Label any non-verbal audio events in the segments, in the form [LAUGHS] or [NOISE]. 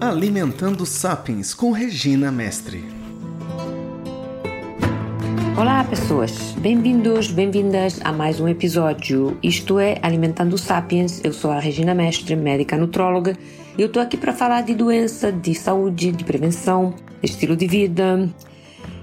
Alimentando Sapiens com Regina Mestre. Pessoas. Bem-vindos, bem-vindas a mais um episódio. Isto é Alimentando Sapiens. Eu sou a Regina Mestre, médica nutróloga. E eu tô aqui para falar de doença, de saúde, de prevenção, estilo de vida.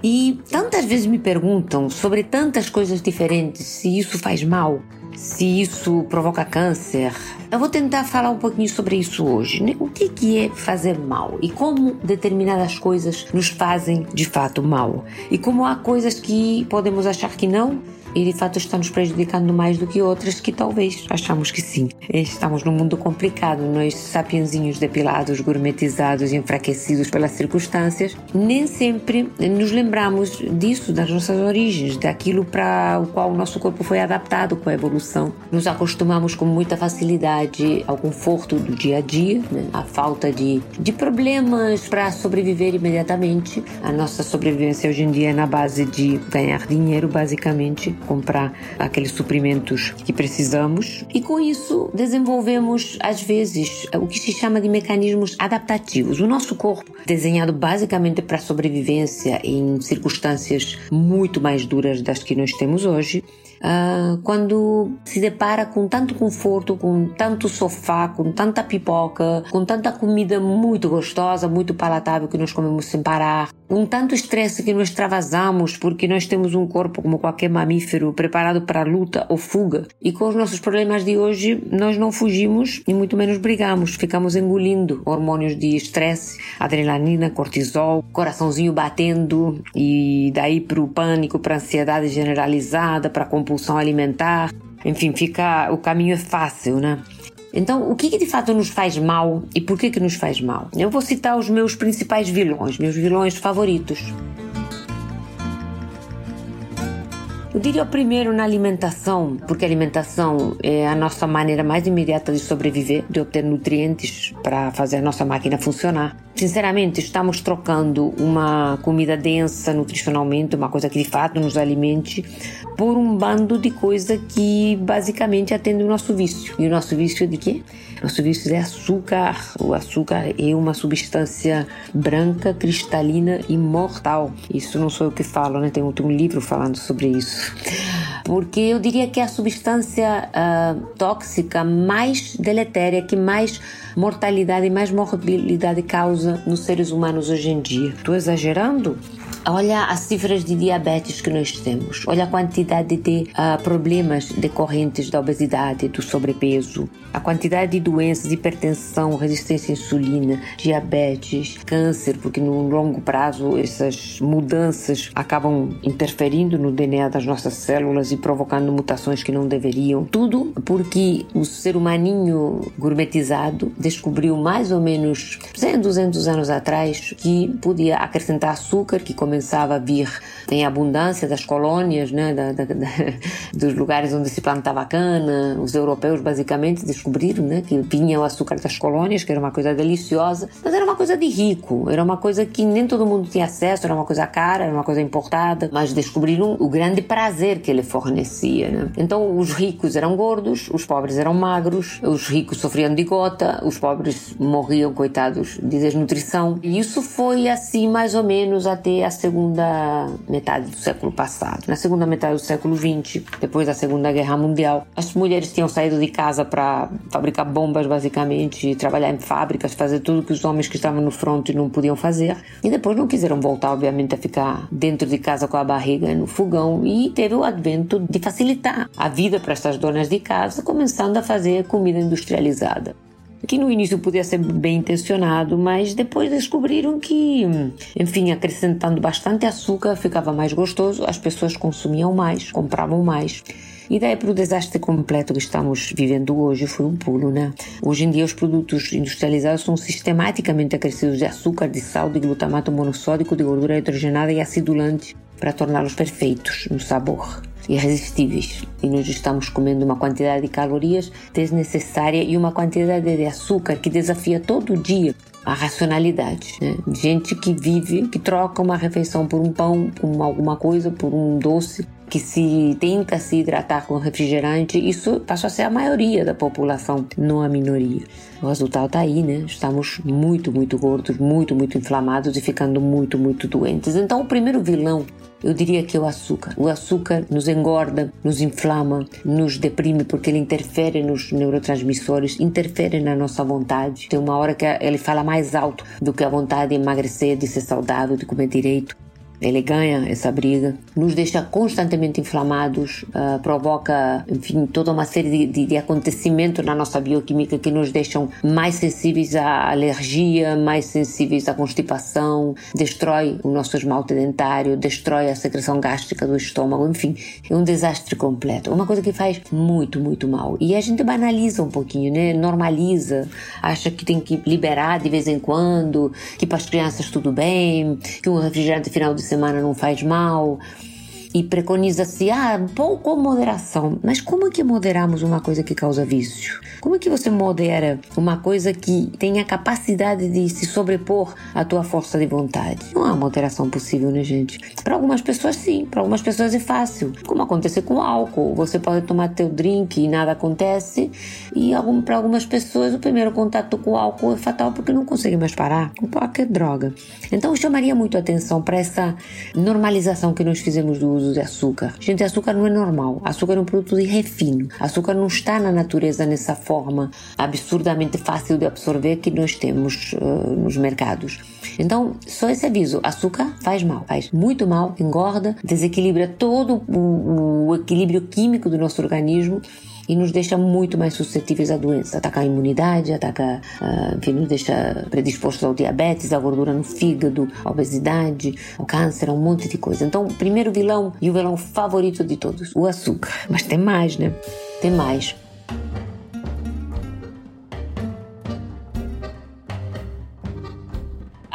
E tantas vezes me perguntam sobre tantas coisas diferentes se isso faz mal se isso provoca câncer. Eu vou tentar falar um pouquinho sobre isso hoje. Né? O que, que é fazer mal e como determinadas coisas nos fazem de fato mal e como há coisas que podemos achar que não e de fato está nos prejudicando mais do que outras que talvez achamos que sim. Estamos num mundo complicado, nós sapienzinhos depilados, gourmetizados enfraquecidos pelas circunstâncias, nem sempre nos lembramos disso, das nossas origens, daquilo para o qual o nosso corpo foi adaptado com a evolução. Nos acostumamos com muita facilidade ao conforto do dia a dia, né? a falta de, de problemas para sobreviver imediatamente. A nossa sobrevivência hoje em dia é na base de ganhar dinheiro, basicamente, comprar aqueles suprimentos que precisamos e com isso desenvolvemos às vezes o que se chama de mecanismos adaptativos. O nosso corpo, desenhado basicamente para sobrevivência em circunstâncias muito mais duras das que nós temos hoje, Uh, quando se depara com tanto conforto, com tanto sofá, com tanta pipoca, com tanta comida muito gostosa, muito palatável que nós comemos sem parar, com tanto estresse que nós extravasamos porque nós temos um corpo como qualquer mamífero preparado para luta ou fuga e com os nossos problemas de hoje nós não fugimos e muito menos brigamos, ficamos engolindo hormônios de estresse, adrenalina, cortisol, coraçãozinho batendo e daí para o pânico, para ansiedade generalizada, para compulsão alimentar. Enfim, fica o caminho é fácil, né? Então, o que, que, de fato nos faz mal e por que que nos faz mal? Eu vou citar os meus principais vilões, meus vilões favoritos. Eu diria primeiro na alimentação, porque a alimentação é a nossa maneira mais imediata de sobreviver, de obter nutrientes para fazer a nossa máquina funcionar. Sinceramente, estamos trocando uma comida densa nutricionalmente, uma coisa que de fato nos alimente, por um bando de coisa que basicamente atende o nosso vício. E o nosso vício é de quê? Nosso vício é açúcar. O açúcar é uma substância branca, cristalina e mortal. Isso não sou eu que falo, né? Tem um livro falando sobre isso. Porque eu diria que é a substância uh, tóxica mais deletéria, que mais mortalidade e mais morbilidade causa nos seres humanos hoje em dia. Estou exagerando? Olha as cifras de diabetes que nós temos, olha a quantidade de uh, problemas decorrentes da obesidade, do sobrepeso, a quantidade de doenças, hipertensão, resistência à insulina, diabetes, câncer, porque no longo prazo essas mudanças acabam interferindo no DNA das nossas células e provocando mutações que não deveriam. Tudo porque o ser humaninho gourmetizado descobriu mais ou menos 100, 200 anos atrás que podia acrescentar açúcar, que começava a vir em abundância das colônias, né, da, da, da, [LAUGHS] dos lugares onde se plantava cana. Os europeus basicamente descobriram né, que vinha o açúcar das colônias, que era uma coisa deliciosa, mas era uma coisa de rico, era uma coisa que nem todo mundo tinha acesso, era uma coisa cara, era uma coisa importada, mas descobriram o grande prazer que ele fornecia. Né? Então os ricos eram gordos, os pobres eram magros, os ricos sofriam de gota, os pobres morriam, coitados, de desnutrição. E isso foi assim mais ou menos até a segunda metade do século passado. Na segunda metade do século XX, depois da Segunda Guerra Mundial, as mulheres tinham saído de casa para fabricar bombas, basicamente, trabalhar em fábricas, fazer tudo que os homens que estavam no fronte não podiam fazer. E depois não quiseram voltar, obviamente, a ficar dentro de casa com a barriga no fogão. E teve o advento de facilitar a vida para essas donas de casa, começando a fazer comida industrializada que no início podia ser bem intencionado, mas depois descobriram que, enfim, acrescentando bastante açúcar ficava mais gostoso, as pessoas consumiam mais, compravam mais. E daí para o desastre completo que estamos vivendo hoje foi um pulo, né? Hoje em dia os produtos industrializados são sistematicamente acrescidos de açúcar, de sal, de glutamato monossódico, de gordura hidrogenada e acidulante para torná-los perfeitos no sabor. Irresistíveis e nós estamos comendo uma quantidade de calorias desnecessária e uma quantidade de açúcar que desafia todo dia a racionalidade. Né? Gente que vive, que troca uma refeição por um pão, por alguma coisa, por um doce, que se tenta se hidratar com refrigerante, isso passou a ser a maioria da população, não a minoria. O resultado está aí, né? Estamos muito, muito gordos, muito, muito inflamados e ficando muito, muito doentes. Então, o primeiro vilão eu diria que é o açúcar. O açúcar nos engorda, nos inflama, nos deprime porque ele interfere nos neurotransmissores, interfere na nossa vontade. Tem uma hora que ele fala mais alto do que a vontade de emagrecer, de ser saudável, de comer direito. Ele ganha essa briga, nos deixa constantemente inflamados, uh, provoca, enfim, toda uma série de, de, de, acontecimentos na nossa bioquímica que nos deixam mais sensíveis à alergia, mais sensíveis à constipação, destrói o nosso esmalte dentário, destrói a secreção gástrica do estômago, enfim, é um desastre completo. Uma coisa que faz muito, muito mal. E a gente banaliza um pouquinho, né? Normaliza, acha que tem que liberar de vez em quando, que para as crianças tudo bem, que um refrigerante final de semana não faz mal e preconiza-se, ah, pouco moderação. Mas como é que moderamos uma coisa que causa vício? Como é que você modera uma coisa que tem a capacidade de se sobrepor à tua força de vontade? Não há moderação possível, né, gente? Para algumas pessoas, sim. Para algumas pessoas é fácil. Como acontece com álcool. Você pode tomar teu drink e nada acontece. E algum, para algumas pessoas, o primeiro contato com o álcool é fatal porque não consegue mais parar. Opa, que droga. Então, eu chamaria muito atenção para essa normalização que nós fizemos do uso uso de açúcar. Gente, açúcar não é normal. Açúcar é um produto de refino. Açúcar não está na natureza nessa forma absurdamente fácil de absorver que nós temos uh, nos mercados. Então, só esse aviso: açúcar faz mal, faz muito mal, engorda, desequilibra todo o, o equilíbrio químico do nosso organismo e nos deixa muito mais suscetíveis à doença. Ataca a imunidade, ataca, uh, enfim, nos deixa predispostos ao diabetes, à gordura no fígado, à obesidade, ao câncer, a um monte de coisa. Então, primeiro vilão e o vilão favorito de todos, o açúcar. Mas tem mais, né? Tem mais.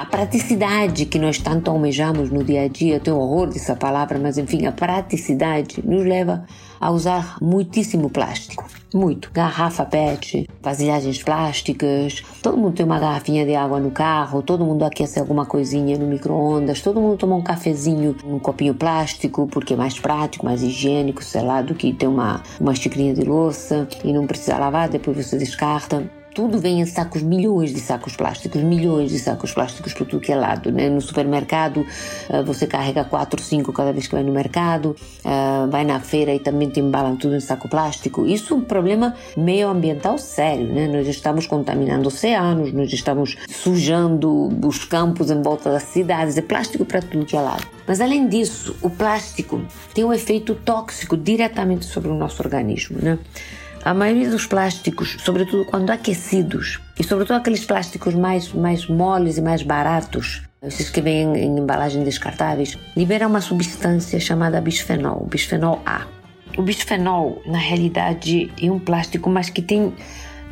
Praticidade que nós tanto almejamos no dia a dia, tenho horror dessa palavra, mas enfim, a praticidade nos leva a usar muitíssimo plástico. Muito. Garrafa PET, vasilhagens plásticas, todo mundo tem uma garrafinha de água no carro, todo mundo aquece alguma coisinha no micro-ondas, todo mundo toma um cafezinho num copinho plástico, porque é mais prático, mais higiênico, sei lá, do que ter uma, uma xicrinha de louça e não precisa lavar, depois você descarta tudo vem em sacos, milhões de sacos plásticos, milhões de sacos plásticos por tudo que é lado. Né? No supermercado uh, você carrega 4, 5 cada vez que vai no mercado, uh, vai na feira e também te embalam tudo em saco plástico. Isso é um problema meioambiental sério. Né? Nós estamos contaminando oceanos, nós estamos sujando os campos em volta das cidades, é plástico para tudo que é lado. Mas além disso, o plástico tem um efeito tóxico diretamente sobre o nosso organismo. Né? A maioria dos plásticos, sobretudo quando aquecidos, e sobretudo aqueles plásticos mais, mais moles e mais baratos, esses que vêm em embalagem descartáveis, liberam uma substância chamada bisfenol, bisfenol A. O bisfenol, na realidade, é um plástico, mas que tem.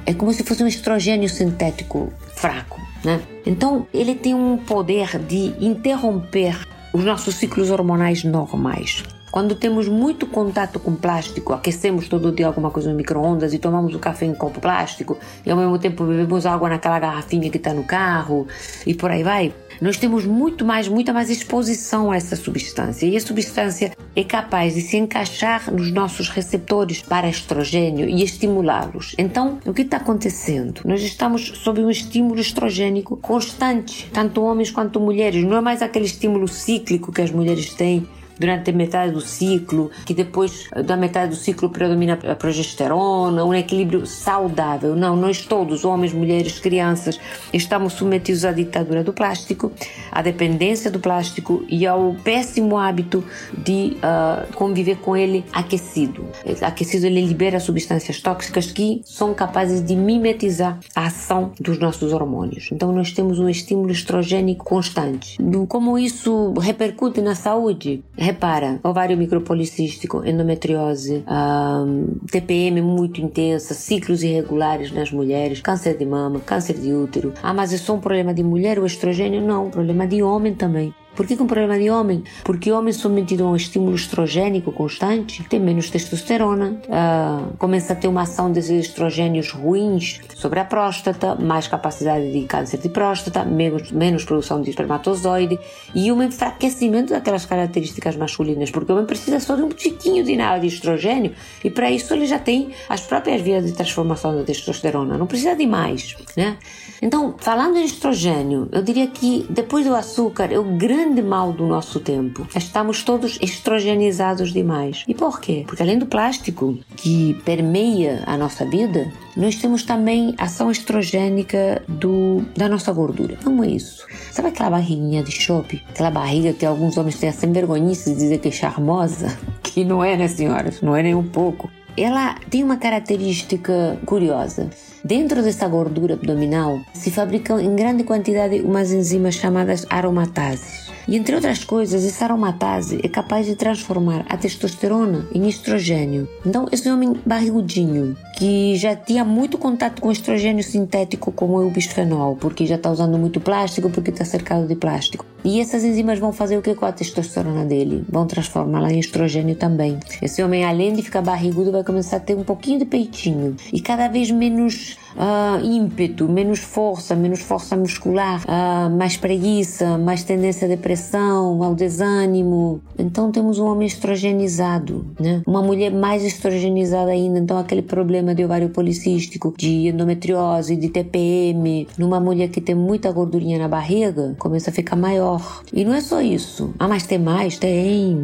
É como se fosse um estrogênio sintético fraco, né? Então, ele tem um poder de interromper os nossos ciclos hormonais normais. Quando temos muito contato com plástico, aquecemos todo dia alguma coisa no micro-ondas e tomamos o café em copo plástico e ao mesmo tempo bebemos água naquela garrafinha que está no carro e por aí vai, nós temos muito mais, muita mais exposição a essa substância e a substância é capaz de se encaixar nos nossos receptores para estrogênio e estimulá-los. Então, o que está acontecendo? Nós estamos sob um estímulo estrogênico constante, tanto homens quanto mulheres. Não é mais aquele estímulo cíclico que as mulheres têm durante a metade do ciclo, que depois da metade do ciclo predomina a progesterona, um equilíbrio saudável. Não, nós todos, homens, mulheres, crianças, estamos submetidos à ditadura do plástico, à dependência do plástico e ao péssimo hábito de uh, conviver com ele aquecido. Aquecido ele libera substâncias tóxicas que são capazes de mimetizar a ação dos nossos hormônios. Então nós temos um estímulo estrogênico constante. Como isso repercute na saúde? Repara, ovário micropolicístico, endometriose, um, TPM muito intensa, ciclos irregulares nas mulheres, câncer de mama, câncer de útero. Ah, mas é só um problema de mulher o estrogênio? Não, problema de homem também. Por que, que um problema de homem? Porque homem submetido a um estímulo estrogênico constante tem menos testosterona, uh, começa a ter uma ação desses estrogênios ruins sobre a próstata, mais capacidade de câncer de próstata, menos, menos produção de espermatozoide e um enfraquecimento daquelas características masculinas, porque o homem precisa só de um tiquinho de nada de estrogênio e para isso ele já tem as próprias vias de transformação da testosterona, não precisa de mais, né? Então, falando em estrogênio, eu diria que depois do açúcar é o grande mal do nosso tempo. Estamos todos estrogenizados demais. E por quê? Porque além do plástico que permeia a nossa vida, nós temos também ação estrogênica do, da nossa gordura. Como é isso? Sabe aquela barriguinha de shopping? Aquela barriga que alguns homens têm sem vergonhice de dizer que é charmosa? [LAUGHS] Que não é, né, senhoras? Não é nem um pouco ela tem uma característica curiosa. Dentro dessa gordura abdominal se fabricam em grande quantidade umas enzimas chamadas aromatases. E entre outras coisas, essa aromatase é capaz de transformar a testosterona em estrogênio. Então, esse homem barrigudinho, que já tinha muito contato com estrogênio sintético, como é o bisfenol, porque já está usando muito plástico, porque está cercado de plástico. E essas enzimas vão fazer o que com a testosterona dele? Vão transformá-la em estrogênio também. Esse homem, além de ficar barrigudo, vai começar a ter um pouquinho de peitinho e cada vez menos uh, ímpeto, menos força, menos força muscular, uh, mais preguiça, mais tendência à depressão, ao desânimo. Então temos um homem estrogenizado, né? Uma mulher mais estrogenizada ainda, então aquele problema de ovário policístico, de endometriose, de TPM, numa mulher que tem muita gordurinha na barriga, começa a ficar maior. E não é só isso. Ah, mas tem mais? Tem.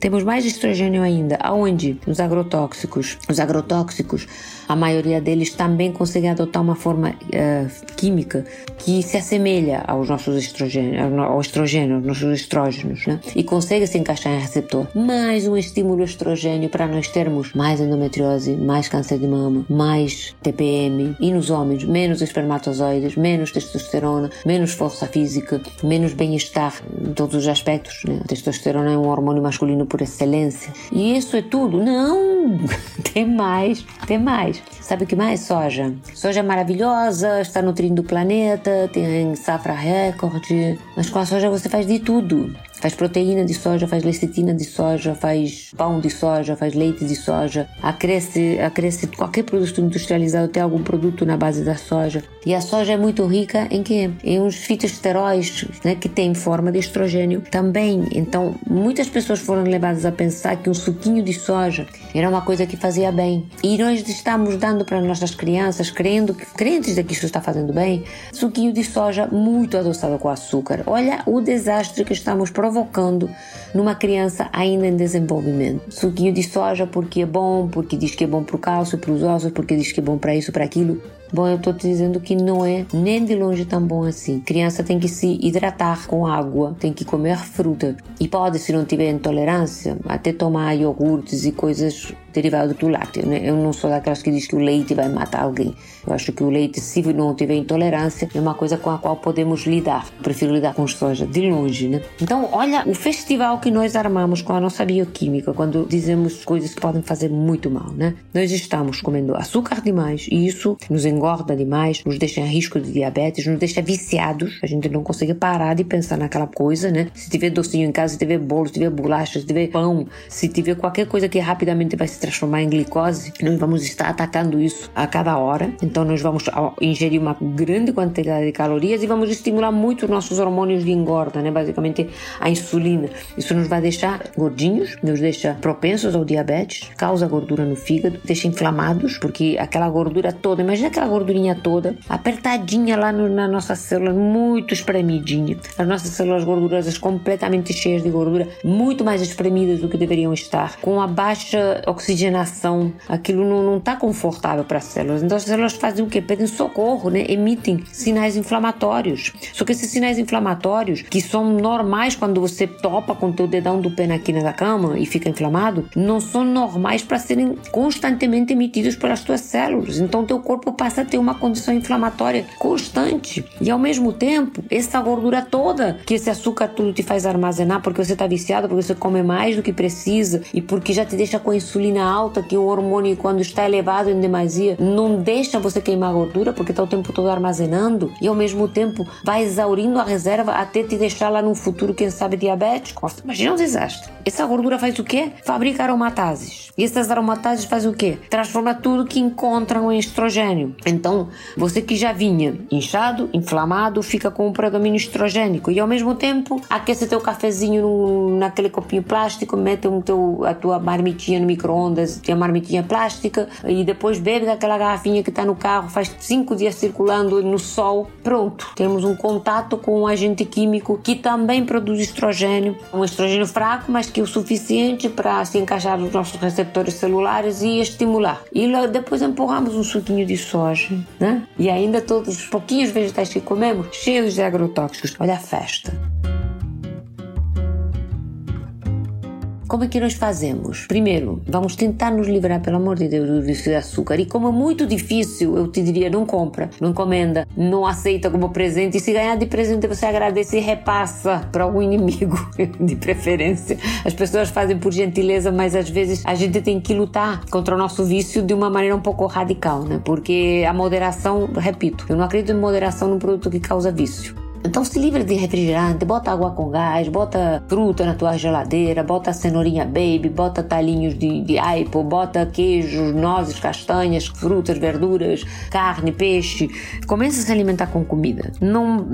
Temos mais estrogênio ainda. Aonde? Os agrotóxicos. Os agrotóxicos a maioria deles também conseguem adotar uma forma uh, química que se assemelha aos nossos estrogênios, ao estrogênio, aos nossos estrógenos, né? e consegue se encaixar em receptor. Mais um estímulo estrogênio para nós termos mais endometriose, mais câncer de mama, mais TPM, e nos homens, menos espermatozoides, menos testosterona, menos força física, menos bem-estar em todos os aspectos. Né? A testosterona é um hormônio masculino por excelência. E isso é tudo? Não! [LAUGHS] tem mais, tem mais. Sabe o que mais? Soja. Soja maravilhosa, está nutrindo o planeta, tem safra recorde. Mas com a soja você faz de tudo. Faz proteína de soja, faz lecitina de soja, faz pão de soja, faz leite de soja, acresce, acresce qualquer produto industrializado, tem algum produto na base da soja. E a soja é muito rica em que? Em uns fitoesteróis, né, que tem forma de estrogênio também. Então, muitas pessoas foram levadas a pensar que um suquinho de soja era uma coisa que fazia bem. E nós estamos dando para nossas crianças, crendo, crentes de que isso está fazendo bem, suquinho de soja muito adoçado com açúcar. Olha o desastre que estamos provocando provocando numa criança ainda em desenvolvimento. Suquinho de soja porque é bom, porque diz que é bom para o cálcio, para os ossos, porque diz que é bom para isso, para aquilo. Bom, eu estou te dizendo que não é nem de longe tão bom assim. Criança tem que se hidratar com água, tem que comer fruta. E pode, se não tiver intolerância, até tomar iogurtes e coisas derivadas do lácteo. Né? Eu não sou daquelas que diz que o leite vai matar alguém. Eu acho que o leite, se não tiver intolerância, é uma coisa com a qual podemos lidar. Prefiro lidar com soja de longe, né? Então, olha o festival que nós armamos com a nossa bioquímica quando dizemos coisas que podem fazer muito mal, né? Nós estamos comendo açúcar demais e isso nos engorda demais, nos deixa em risco de diabetes, nos deixa viciados. A gente não consegue parar de pensar naquela coisa, né? Se tiver docinho em casa, se tiver bolo, se tiver bolacha, se tiver pão, se tiver qualquer coisa que rapidamente vai se transformar em glicose, nós vamos estar atacando isso a cada hora. Então nós vamos ingerir uma grande quantidade de calorias e vamos estimular muito os nossos hormônios de engorda, né? Basicamente a insulina. Isso nos vai deixar gordinhos, nos deixa propensos ao diabetes, causa gordura no fígado, deixa inflamados, porque aquela gordura toda, imagina aquela gordurinha toda, apertadinha lá no, na nossa célula, muito espremidinha. As nossas células gordurosas completamente cheias de gordura, muito mais espremidas do que deveriam estar, com a baixa oxigenação, aquilo não está confortável para as células. Então as células fazem o quê? Pedem socorro, né? emitem sinais inflamatórios. Só que esses sinais inflamatórios, que são normais quando você topa com teu dedão do pé na quina da cama e fica inflamado, não são normais para serem constantemente emitidos pelas tuas células. Então teu corpo passa passa a ter uma condição inflamatória constante. E ao mesmo tempo, essa gordura toda, que esse açúcar tudo te faz armazenar porque você está viciado, porque você come mais do que precisa e porque já te deixa com a insulina alta, que o hormônio, quando está elevado em demasia, não deixa você queimar gordura porque está o tempo todo armazenando e ao mesmo tempo vai exaurindo a reserva até te deixar lá no futuro, quem sabe, diabético. Imagina um desastre. Essa gordura faz o quê? Fabrica aromatases. E essas aromatases fazem o quê? Transforma tudo que encontram em estrogênio. Então, você que já vinha inchado, inflamado, fica com um predomínio estrogênico e ao mesmo tempo aquece teu cafezinho no, naquele copinho plástico, mete um teu, a tua marmitinha no micro-ondas, tem a marmitinha plástica e depois bebe daquela garrafinha que está no carro, faz cinco dias circulando no sol. Pronto, temos um contato com um agente químico que também produz estrogênio, um estrogênio fraco, mas que é o suficiente para se encaixar nos nossos receptores celulares e estimular. E depois empurramos um suquinho de soja, né? E ainda todos os pouquinhos vegetais que comemos, cheios de agrotóxicos. Olha a festa. Como é que nós fazemos? Primeiro, vamos tentar nos livrar, pelo amor de Deus, do vício de açúcar. E como é muito difícil, eu te diria, não compra, não encomenda, não aceita como presente. E se ganhar de presente, você agradece e repassa para algum inimigo, [LAUGHS] de preferência. As pessoas fazem por gentileza, mas às vezes a gente tem que lutar contra o nosso vício de uma maneira um pouco radical, né? Porque a moderação, repito, eu não acredito em moderação num produto que causa vício. Então se livra de refrigerante, bota água com gás, bota fruta na tua geladeira, bota cenourinha baby, bota talinhos de, de aipo, bota queijos, nozes, castanhas, frutas, verduras, carne, peixe. Comece a se alimentar com comida. Não,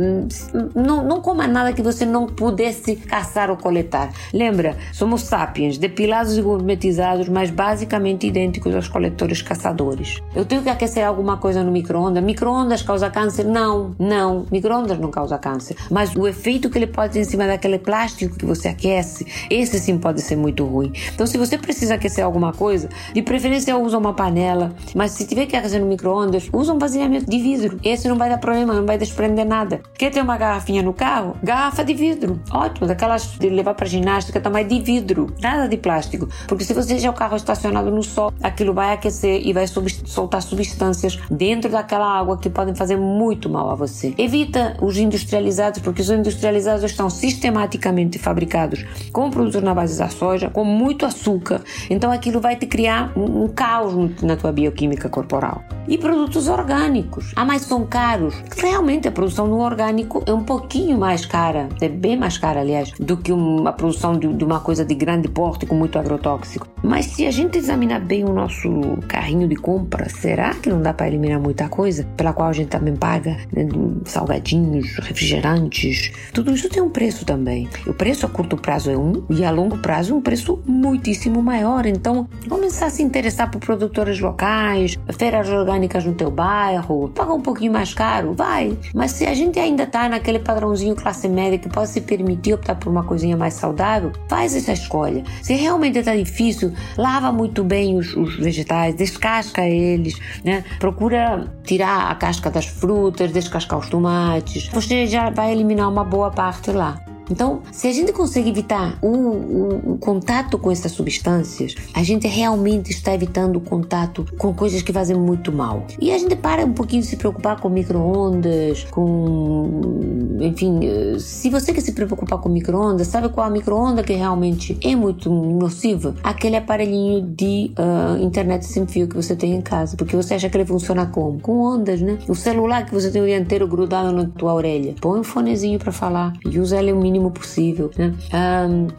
não, não coma nada que você não pudesse caçar ou coletar. Lembra, somos sapiens, depilados e gourmetizados, mas basicamente idênticos aos coletores caçadores. Eu tenho que aquecer alguma coisa no micro-ondas. Micro-ondas causa câncer? Não, não. Micro-ondas não causa câncer. Mas o efeito que ele pode ter em cima daquele plástico que você aquece, esse sim pode ser muito ruim. Então, se você precisa aquecer alguma coisa, de preferência usa uma panela, mas se tiver que aquecer no micro-ondas, usa um vaziamento de vidro. Esse não vai dar problema, não vai desprender nada. Quer ter uma garrafinha no carro? Garrafa de vidro. Ótimo, daquelas de levar para ginástica também de vidro, nada de plástico. Porque se você deixar o carro estacionado no sol, aquilo vai aquecer e vai soltar substâncias dentro daquela água que podem fazer muito mal a você. Evita os industriais industrializados, porque os industrializados estão sistematicamente fabricados com produtos na base da soja, com muito açúcar. Então aquilo vai te criar um, um caos na tua bioquímica corporal. E produtos orgânicos. Ah, mas são caros. Realmente a produção no orgânico é um pouquinho mais cara, é bem mais cara, aliás, do que uma produção de, de uma coisa de grande porte com muito agrotóxico. Mas se a gente examinar bem o nosso carrinho de compra, será que não dá para eliminar muita coisa pela qual a gente também paga né, salgadinhos, refrigerantes, tudo isso tem um preço também. O preço a curto prazo é um e a longo prazo um preço muitíssimo maior. Então, começar a se interessar por produtores locais, feiras orgânicas no teu bairro, pagar um pouquinho mais caro, vai. Mas se a gente ainda está naquele padrãozinho classe média que pode se permitir optar por uma coisinha mais saudável, faz essa escolha. Se realmente está difícil, lava muito bem os, os vegetais, descasca eles, né? Procura tirar a casca das frutas, descascar os tomates. Você já vai eliminar uma boa parte lá. Então, se a gente consegue evitar o, o, o, contato com essas substâncias, a gente realmente está evitando o contato com coisas que fazem muito mal. E a gente para um pouquinho de se preocupar com micro-ondas, com. Enfim, se você quer se preocupar com micro-ondas, sabe qual a micro-onda que realmente é muito nociva? Aquele aparelhinho de uh, internet sem fio que você tem em casa, porque você acha que ele funciona como? Com ondas, né? O celular que você tem o dia inteiro grudado na tua orelha. Põe um fonezinho para falar e usa ele o mínimo possível. Né?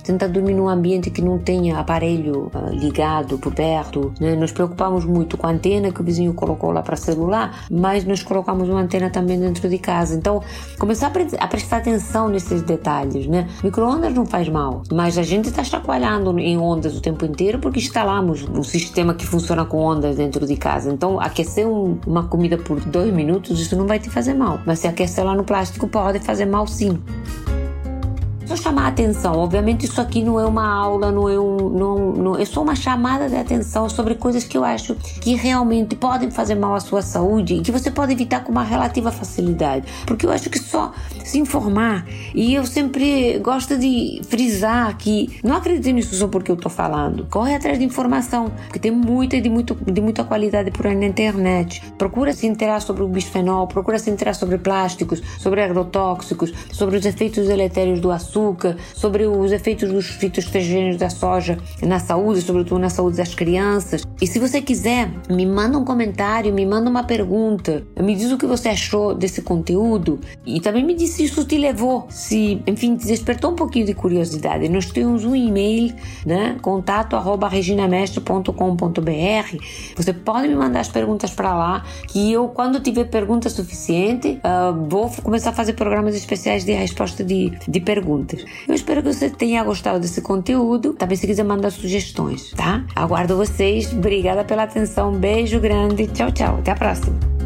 Tentar dormir num ambiente que não tenha aparelho uh, ligado por perto. Né? Nos preocupamos muito com a antena que o vizinho colocou lá para celular, mas nós colocamos uma antena também dentro de casa. Então, começar a prestar atenção nesses detalhes. Né? Micro-ondas não faz mal, mas a gente está chacoalhando em ondas o tempo inteiro porque instalamos um sistema que funciona com ondas dentro de casa. Então, aquecer um, uma comida por dois minutos, isso não vai te fazer mal. Mas se aquecer lá no plástico, pode fazer mal sim. Só chamar a atenção. Obviamente, isso aqui não é uma aula, não é um. Não, não, é só uma chamada de atenção sobre coisas que eu acho que realmente podem fazer mal à sua saúde e que você pode evitar com uma relativa facilidade. Porque eu acho que só se informar, e eu sempre gosto de frisar que não acredite nisso só porque eu estou falando. Corre atrás de informação, porque tem muita de, muito, de muita qualidade por aí na internet. Procura se interar sobre o bisfenol, procura se interar sobre plásticos, sobre agrotóxicos, sobre os efeitos deletérios do açúcar, sobre os efeitos dos fitoestrogênios da soja na saúde, sobretudo na saúde das crianças. E se você quiser, me manda um comentário, me manda uma pergunta, me diz o que você achou desse conteúdo e também me diz se isso te levou, se, enfim, te despertou um pouquinho de curiosidade. Nós temos um e-mail, né, contato arroba reginamestre.com.br. Você pode me mandar as perguntas para lá, que eu, quando tiver pergunta suficiente, uh, vou começar a fazer programas especiais de resposta de, de perguntas. Eu espero que você tenha gostado desse conteúdo. Também se quiser mandar sugestões, tá? Aguardo vocês. Obrigada pela atenção. Beijo grande. Tchau, tchau. Até a próxima.